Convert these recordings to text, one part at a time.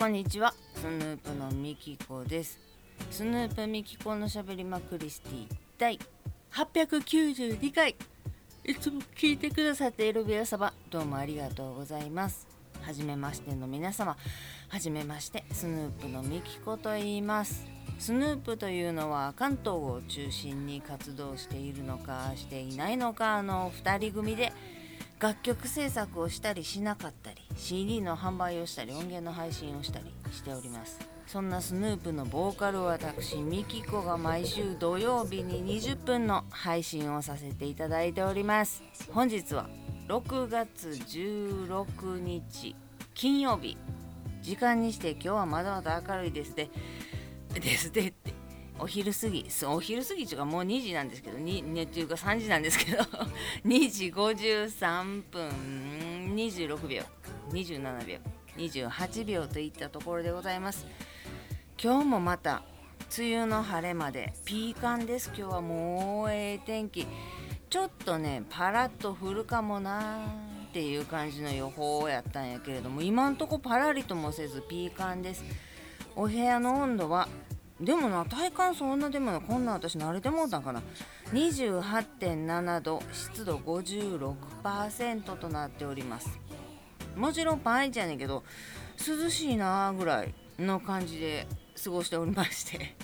こんにちは。スヌープのみきこです。スヌープみきこのしゃべりまクリスティ第892回。いつも聞いてくださっている皆様どうもありがとうございます。はじめましての皆様はじめましてスヌープのみきこと言います。スヌープというのは関東を中心に活動しているのかしていないのかの2人組で楽曲制作をしたりしなかったり CD の販売をしたり音源の配信をしたりしております。そんなスヌープのボーカル私ミキコが毎週土曜日に20分の配信をさせていただいております。本日は6月16日金曜日。時間にして今日はまだまだ明るいですでですでってお昼過ぎお昼過ぎっていうかもう2時なんですけどにねっていうか3時なんですけど 2時53分26秒27秒28秒といったところでございます。今日もまた梅雨の晴れまでピーカンです。今日はもうええ天気。ちょっとねパラッと降るかもなっていう感じの予報やったんやけれども今んとこパラリともせずピーカンです。お部屋の温度はでもな体感そんなでもなこんな私慣れてもうたんかな。28.7度湿度56%となっております。もちろんパンイチやねんけど涼しいなぐらいの感じで過ごしておりまして。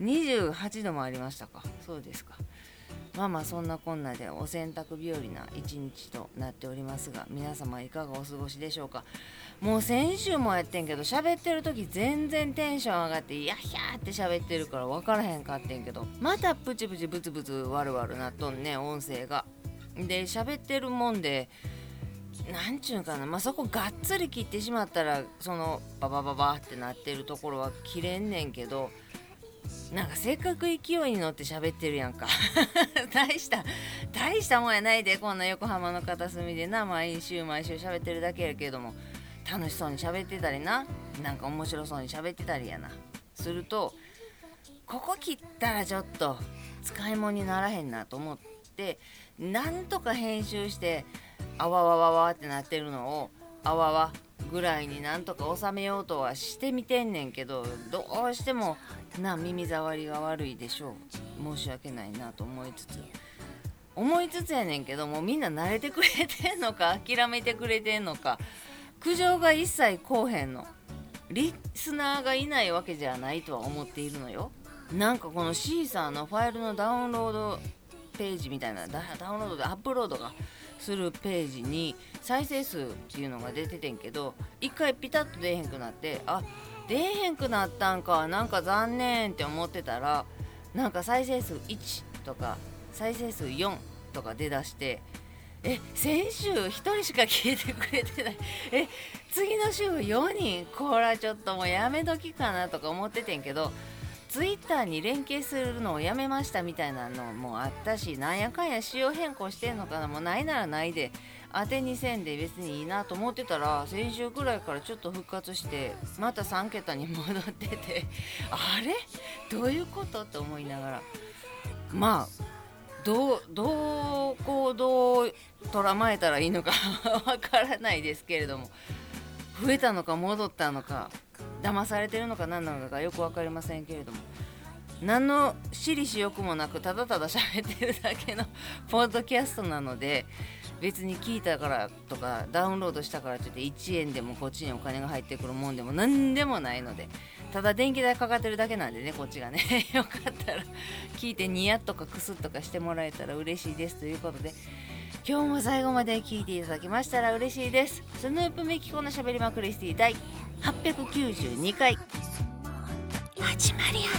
28度もありましたか。そうですか。まあまあそんなこんなでお洗濯日和な一日となっておりますが皆様いかがお過ごしでしょうか？もう先週もやってんけど喋ってる時全然テンション上がってやひゃーって喋ってるから分からへんかってんけどまたプチプチブツブツワルワルなっとんね音声が。で喋ってるもんでなんちゅうかなまあそこがっつり切ってしまったらそのババババってなってるところは切れんねんけどなんかせっかく勢いに乗って喋ってるやんか。大した大したもんやないでこんな横浜の片隅でな。毎週毎週喋ってるだけやけども。楽しそうに喋ってたりな。なんか面白そうに喋ってたりやな。するとここ切ったらちょっと使い物にならへんなと思ってなんとか編集してあわわわわってなってるのをあわわぐらいになんとか収めようとはしてみてんねんけどどうしてもな耳障りが悪いでしょう。申し訳ないなと思いつつ。思いつつやねんけどもうみんな慣れてくれてんのか諦めてくれてんのか。苦情が一切こうへんの。リスナーがいないわけじゃないとは思っているのよ。なんかこのシーサーのファイルのダウンロードページみたいなダウンロードでアップロードがするページに再生数っていうのが出ててんけど一回ピタッと出えへんくなってあ出えへんくなったんかなんか残念って思ってたらなんか再生数1とか再生数4とか出だしてえ先週1人しか聞いてくれてない。え次の週4人これはちょっともうやめ時かなとか思っててんけどツイッターに連携するのをやめましたみたいなのもあったしなんやかんや仕様変更してんのかなもうないならないで当てにせんで別にいいなと思ってたら先週くらいからちょっと復活してまた3桁に戻ってて あれ？どういうこと？って思いながら。まあどうどう行動を捉まえたらいいのか わからないですけれども。増えたのか戻ったのか騙されてるのか何なのかよく分かりませんけれども。何の私利私欲もなくただただ喋ってるだけの ポッドキャストなので別に聞いたからとかダウンロードしたからといって1円でもこっちにお金が入ってくるもんでも何でもないのでただ電気代かかってるだけなんでねこっちがね。よかったら聞いてニヤッとかクスッとかしてもらえたら嬉しいですということで今日も最後まで聞いていただきましたら嬉しいです。スヌープメキコのしゃべりまクリスティ第892回。始まり始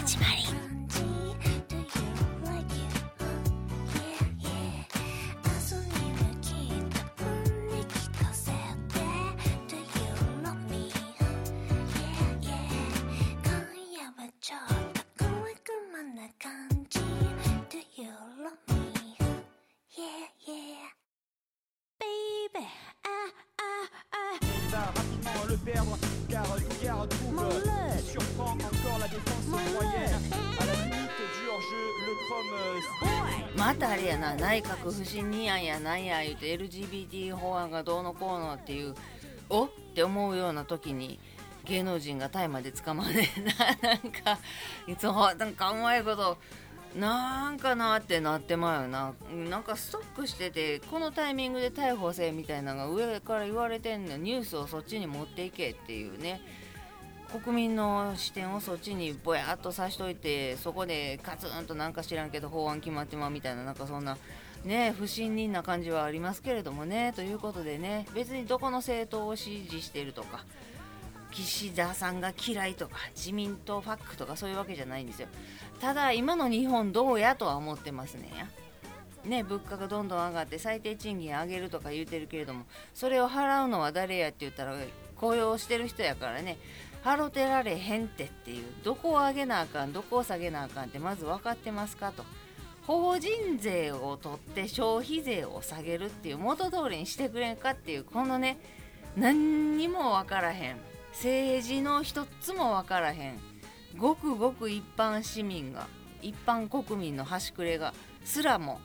またあれやな内閣不信任案やなんや言うて LGBT 法案がどうのこうのっていうお？って思うような時に芸能人が大麻で捕まんねんな。なんかいつもなんかうまいことなんかなってなってまうよな。なんかストックしててこのタイミングで逮捕せみたいなのが上から言われてんのニュースをそっちに持っていけっていうね。国民の視点をそっちにぼやっとさしといてそこでカツンとなんか知らんけど法案決まってまうみたいななんかそんなね不信任な感じはありますけれどもね。ということでね別にどこの政党を支持してるとか岸田さんが嫌いとか自民党ファックとかそういうわけじゃないんですよ。ただ今の日本どうやとは思ってますね。ね物価がどんどん上がって最低賃金上げるとか言うてるけれどもそれを払うのは誰やって言ったら雇用してる人やからね。払てられへんってっていう。どこを上げなあかんどこを下げなあかんってまず分かってますかと。法人税を取って消費税を下げるっていう元通りにしてくれんかっていうこのね何にも分からへん。政治の一つも分からへん。ごくごく一般市民が一般国民の端くれがすらも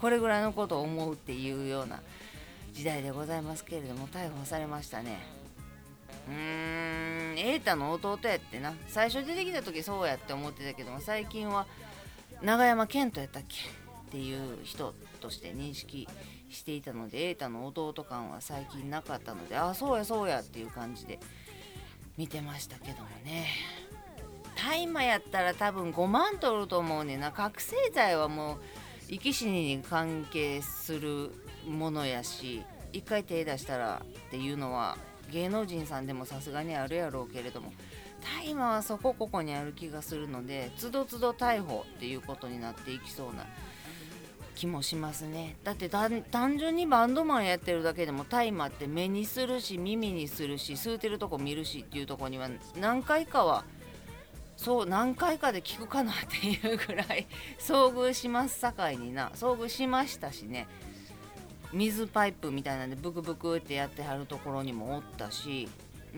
これぐらいのことを思うっていうような時代でございますけれども逮捕されましたね。うーん瑛太の弟やってな。最初出てきた時そうやって思ってたけども最近は永山絢斗やったっけ？っていう人として認識していたので瑛太の弟感は最近なかったのでああそうやそうやっていう感じで見てましたけどもね。大麻やったら多分5万取ると思うねんな。覚醒剤はもう生き死にに関係するものやし一回手出したらっていうのは芸能人さんでもさすがにあるやろうけれども大麻はそこここにある気がするのでつどつど逮捕っていうことになっていきそうな気もしますね。だって単純にバンドマンやってるだけでも大麻って目にするし耳にするし吸うてるとこ見るしっていうとこには何回かはそう何回かで聞くかなっていうぐらい 遭遇しますさかいにな遭遇しましたしね。水パイプみたいなんでブクブクってやってはるところにもおったし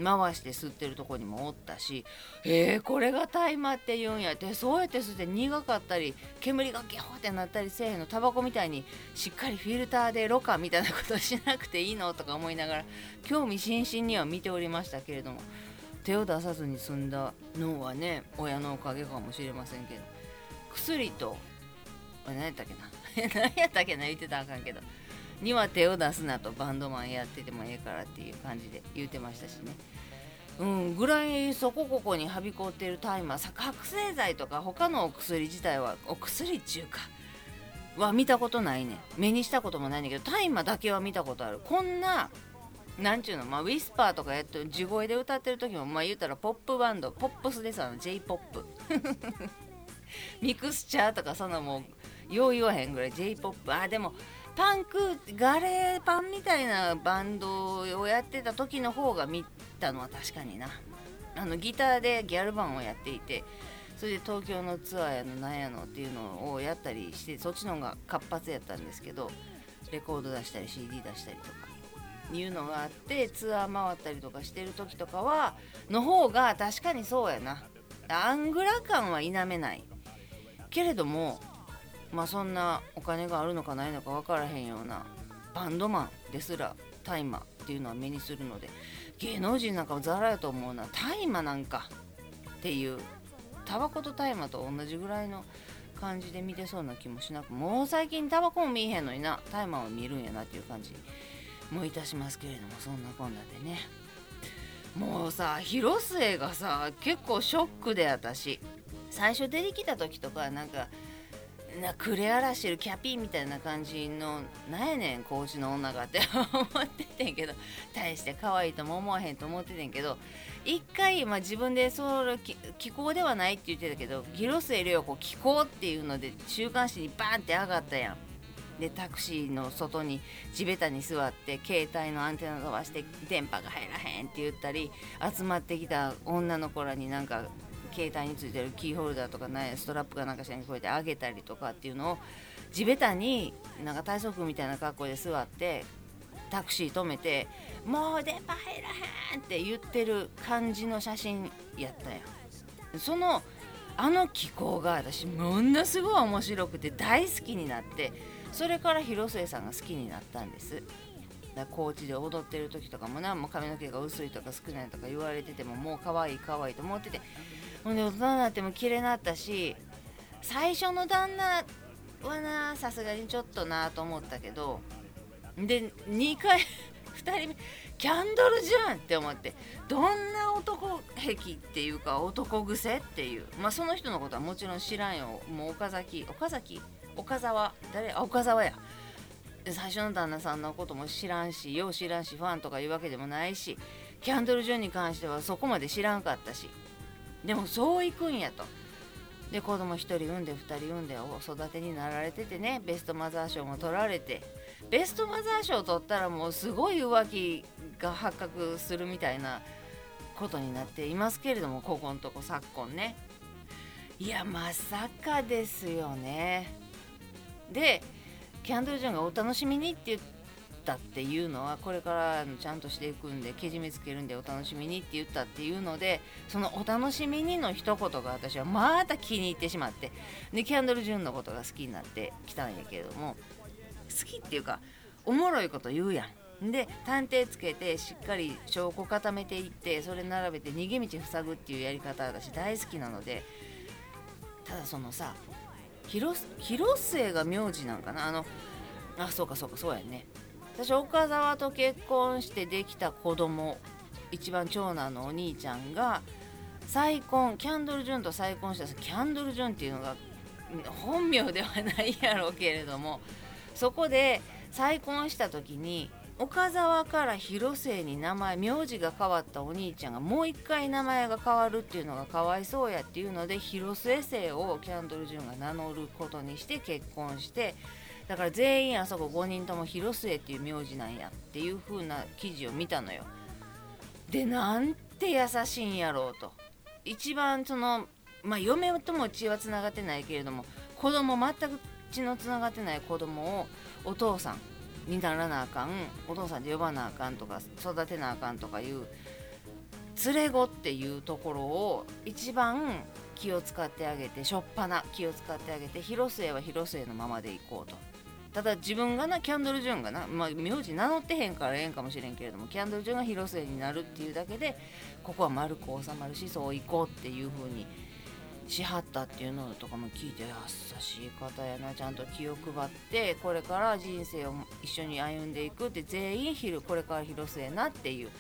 回して吸ってるとこにもおったしえー、これが大麻って言うんや。ってそうやって吸って苦かったり煙がギョーってなったりせえへんのタバコみたいにしっかりフィルターでろ過みたいなことしなくていいのとか思いながら興味津々には見ておりましたけれども手を出さずに済んだのはね親のおかげかもしれませんけど薬と何やったっけな。何やったっけな言ってたらあかんけど。には手を出すなとバンドマンやっててもええからっていう感じで言うてましたしね。うん、ぐらいそこここにはびこっている大麻覚醒剤とか他のお薬自体はお薬っちゅうかは見たことないね。目にしたこともないんだけど大麻だけは見たことある。こんななんちゅうの、まあ、ウィスパーとかやって地声で歌ってる時もまあ言うたらポップバンドポップスですあの j p o p ミクスチャーとかそんなもうよう言わへんぐらい j p o p あでもパンクガレーパンみたいなバンドをやってた時の方が見たのは確かにな。あのギターでギャルバンをやっていてそれで東京のツアーやのなんやのっていうのをやったりしてそっちの方が活発やったんですけどレコード出したり CD 出したりとかいうのがあってツアー回ったりとかしてる時とかはの方が確かにそうやな。アングラ感は否めない。けれどもまあそんなお金があるのかないのか分からへんようなバンドマンですら大麻っていうのは目にするので芸能人なんかもザラやと思うな。大麻なんかっていうタバコと大麻と同じぐらいの感じで見てそうな気もしなくもう最近タバコも見えへんのにな。大麻は見るんやなっていう感じもいたしますけれどもそんなこんなでね。もうさ広末がさ結構ショックで私最初出てきた時とかなんかなクレアラしてるキャピーみたいな感じのなんやねんコーチの女がって思っててんけど大して可愛いとも思わへんと思っててんけど一回、まあ、自分でそれ気候ではないって言ってたけど広末涼子気候っていうので週刊誌にバーンって上がったやん。でタクシーの外に地べたに座って携帯のアンテナ飛ばして電波が入らへんって言ったり集まってきた女の子らになんか携帯についてるキーホルダーとかねストラップかなんかしらにこうやって上げたりとかっていうのを地べたになんか体操服みたいな格好で座ってタクシー止めて「もう電波入らへん!」って言ってる感じの写真やったやんそのあの気候が私ものすごい面白くて大好きになってそれから広末さんが好きになったんですだ高知で踊ってる時とかもなもう髪の毛が薄いとか少ないとか言われててももう可愛い可愛いと思っててほんで大人になっても綺麗になったし最初の旦那はなさすがにちょっとなと思ったけどで2回 2人目キャンドルじゃんって思ってどんな男癖っていうか男癖っていうまあその人のことはもちろん知らんよ。もう岡崎岡崎？岡沢？誰？あ岡沢や。最初の旦那さんのことも知らんしよう知らんしファンとかいうわけでもないしキャンドル・ジュンに関してはそこまで知らんかったし。でもそういくんやと。で子供1人産んで2人産んでお育てになられててねベストマザー賞も取られて。ベストマザー賞取ったらもうすごい浮気が発覚するみたいなことになっていますけれどもここんとこ昨今ね。いやまさかですよね。でキャンドル・ジョンがお楽しみにって言ってったっていうのはこれからちゃんとしていくんでけじめつけるんでお楽しみにって言ったっていうのでそのお楽しみにの一言が私はまた気に入ってしまってでキャンドル・ジュンのことが好きになってきたんやけれども好きっていうかおもろいこと言うやん。で探偵つけてしっかり証拠固めていってそれ並べて逃げ道塞ぐっていうやり方私大好きなのでただそのさ広広末が名字なんかなあのあそうかそうかそうやね私岡沢と結婚してできた子供一番長男のお兄ちゃんが再婚キャンドル・ジュンと再婚したキャンドル・ジュンっていうのが本名ではないやろうけれどもそこで再婚した時に岡沢から広末に名前名字が変わったお兄ちゃんがもう一回名前が変わるっていうのがかわいそうやっていうので広末姓をキャンドル・ジュンが名乗ることにして結婚してだから全員あそこ5人とも広末っていう名字なんやっていう風な記事を見たのよ。でなんて優しいんやろうと一番そのまあ嫁とも血はつながってないけれども子供全く血のつながってない子供をお父さんにならなあかんお父さんで呼ばなあかんとか育てなあかんとかいう連れ子っていうところを一番気を使ってあげてしょっぱな気を使ってあげて広末は広末のままでいこうとただ自分がなキャンドル・ジュンがな、まあ、名字名乗ってへんからええんかもしれんけれどもキャンドル・ジュンが広末になるっていうだけでここは丸く収まるしそういこうっていう風にしはったっていうのとかも聞いて優しい方やなちゃんと気を配ってこれから人生を一緒に歩んでいくって全員昼これから広末なっていう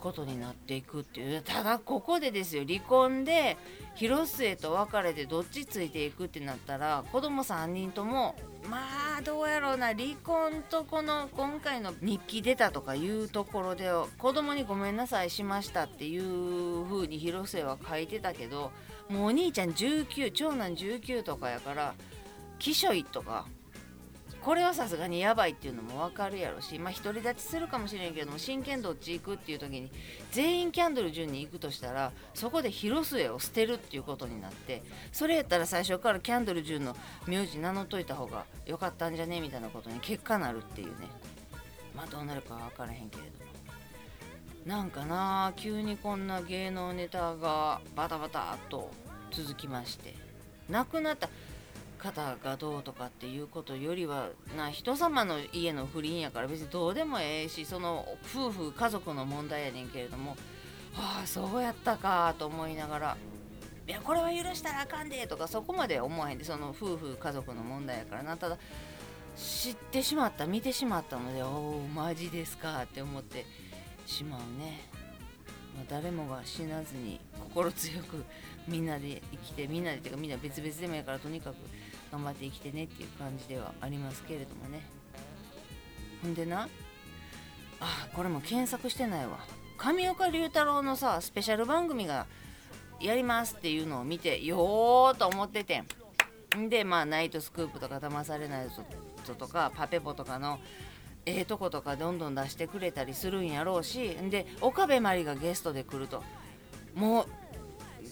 ことになっていくっていう。ただここでですよ。離婚で広末と別れてどっちついていくってなったら子供3人ともまあどうやろうな。離婚とこの今回の日記出たとかいうところで子供にごめんなさいしましたっていう風に広末は書いてたけどもうお兄ちゃん19長男19とかやからきしょいとかこれはさすがにやばいっていうのも分かるやろしまあ独り立ちするかもしれんけども真剣どっち行くっていう時に全員キャンドル順に行くとしたらそこで広末を捨てるっていうことになってそれやったら最初からキャンドル順の名字名乗っといた方が良かったんじゃねみたいなことに結果なるっていうね。まあどうなるか分からへんけれども。なんかな急にこんな芸能ネタがバタバタっと続きまして亡くなった方がどうとかっていうことよりはな人様の家の不倫やから別にどうでもええしその夫婦家族の問題やねんけれどもああそうやったかと思いながらいやこれは許したらあかんでとかそこまで思わへんでその夫婦家族の問題やからな。ただ知ってしまった見てしまったのでおおマジですかって思ってしまうね、まあ、誰もが死なずに心強くみんなで生きてみんなでていうかみんな別々でもいいからとにかく頑張って生きてねっていう感じではありますけれどもね。ほんでな？あこれも検索してないわ。上岡龍太郎のさスペシャル番組がやりますっていうのを見てよーと思っててん。でまあナイトスクープとか騙されないぞとかパペポとかのええとことかどんどん出してくれたりするんやろうしで岡部真理がゲストで来ると。もう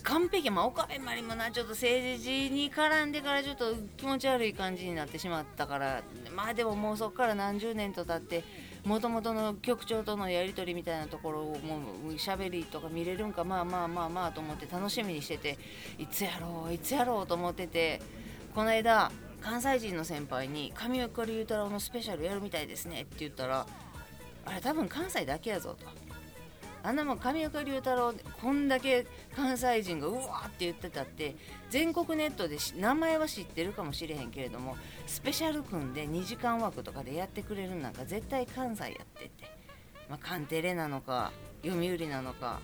完璧まあ岡部真理もなちょっと政治に絡んでからちょっと気持ち悪い感じになってしまったからまあでももうそこから何十年と経ってもともとの局長とのやり取りみたいなところをもうしゃべりとか見れるんかまあまあまあまあと思って楽しみにしてていつやろういつやろうと思っててこの間関西人の先輩に「上岡龍太郎のスペシャルやるみたいですね」って言ったらあれ多分関西だけやぞと。あんなもん上岡龍太郎こんだけ関西人がうわーって言ってたって全国ネットで名前は知ってるかもしれへんけれどもスペシャル組んで2時間枠とかでやってくれるなんか絶対関西やってって、まあ、カンテレなのか読売なのか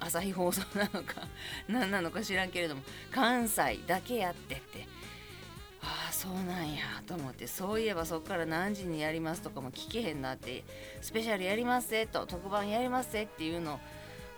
朝日放送なのか何なのか知らんけれども関西だけやってって。そうなんやと思ってそういえばそっから何時にやりますとかも聞けへんなってスペシャルやりますぜと特番やりますぜっていうの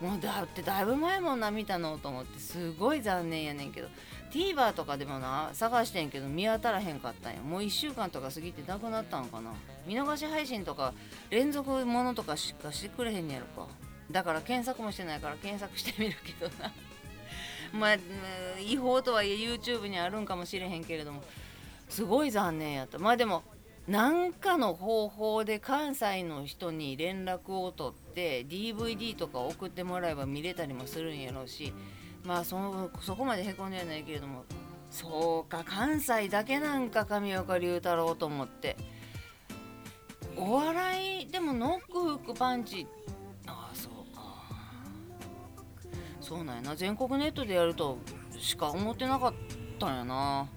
もうだってだいぶ前もな見たのと思ってすごい残念やねんけど TVer とかでもな探してんけど見当たらへんかったんや。もう1週間とか過ぎてなくなったんかな。見逃し配信とか連続ものとかしかしてくれへんやろか。だから検索もしてないから検索してみるけどな。まあ違法とはいえ YouTube にあるんかもしれへんけれどもすごい残念やった。まあでも何かの方法で関西の人に連絡を取って DVD とか送ってもらえば見れたりもするんやろうしまあそのそこまでへこんではないけれどもそうか関西だけなんか上岡龍太郎と思って。お笑いでもノックフックパンチ。ああそうか。そうなんやな。全国ネットでやるとしか思ってなかったんやな。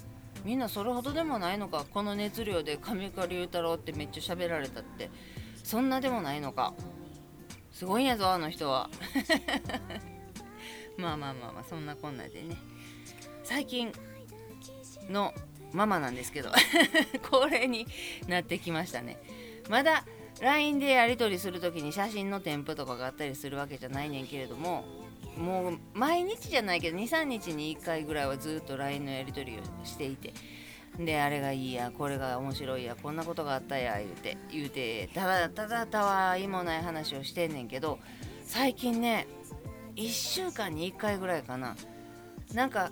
みんなそれほどでもないのかこの熱量で上岡龍太郎ってめっちゃ喋られたって。そんなでもないのか。すごいんやぞあの人は。まあまあまあまあそんなこんなでね。最近のママなんですけど 恒例になってきましたね。まだ LINE でやり取りする時に写真の添付とかがあったりするわけじゃないねんけれどももう毎日じゃないけど23日に1回ぐらいはずっと LINE のやり取りをしていてであれがいいやこれが面白いやこんなことがあったや言うて言うてただただたわいもない話をしてんねんけど最近ね1週間に1回ぐらいかな。なんか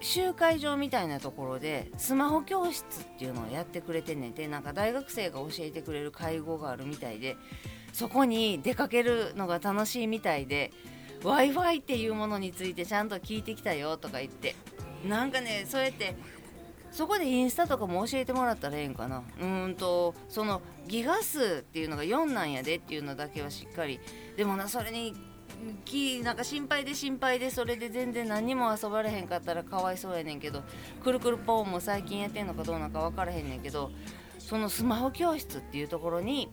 集会場みたいなところでスマホ教室っていうのをやってくれてんねんてなんか大学生が教えてくれる会合があるみたいでそこに出かけるのが楽しいみたいで w i f i っていうものについてちゃんと聞いてきたよとか言って。なんかねそうやってそこでインスタとかも教えてもらったらええんかな。うんとそのギガ数っていうのが4なんやでっていうのだけはしっかり。でもなそれにきなんか心配で心配でそれで全然何も遊ばれへんかったらかわいそうやねんけどくるくるポーンも最近やってんのかどうなのか分からへんねんけどそのスマホ教室っていうところに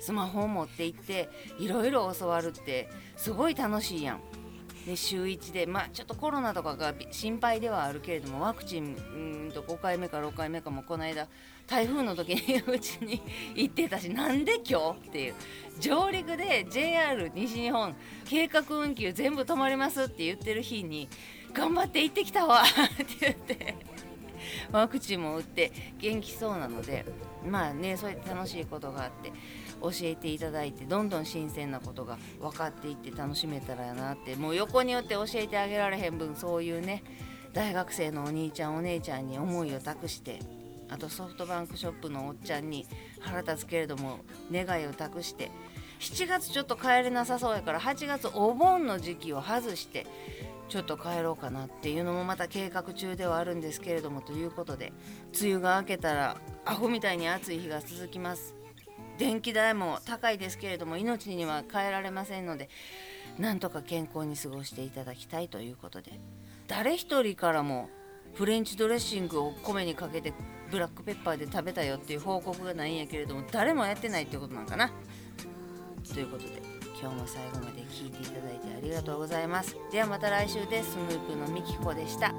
スマホを持って行っていろいろ教わるってすごい楽しいやん。で週1で、まあ、ちょっとコロナとかが心配ではあるけれどもワクチンうんと5回目か6回目かもこの間台風の時にうちに行ってたしなんで今日っていう上陸で JR 西日本計画運休全部止まりますって言ってる日に頑張って行ってきたわ って言ってワクチンも打って元気そうなのでまあねそうやって楽しいことがあって教えていただいてどんどん新鮮なことが分かっていって楽しめたらやなってもう横によって教えてあげられへん分そういうね大学生のお兄ちゃんお姉ちゃんに思いを託してあとソフトバンクショップのおっちゃんに腹立つけれども願いを託して7月ちょっと帰れなさそうやから8月お盆の時期を外してちょっと帰ろうかなっていうのもまた計画中ではあるんですけれどもということで梅雨が明けたらアホみたいに暑い日が続きます。電気代も高いですけれども命には変えられませんのでなんとか健康に過ごしていただきたいということで。誰一人からもフレンチドレッシングを米にかけてブラックペッパーで食べたよっていう報告がないんやけれども誰もやってないってことなんかな。ということで今日も最後まで聞いていただいてありがとうございます。ではまた来週です。スヌープのみきこでした。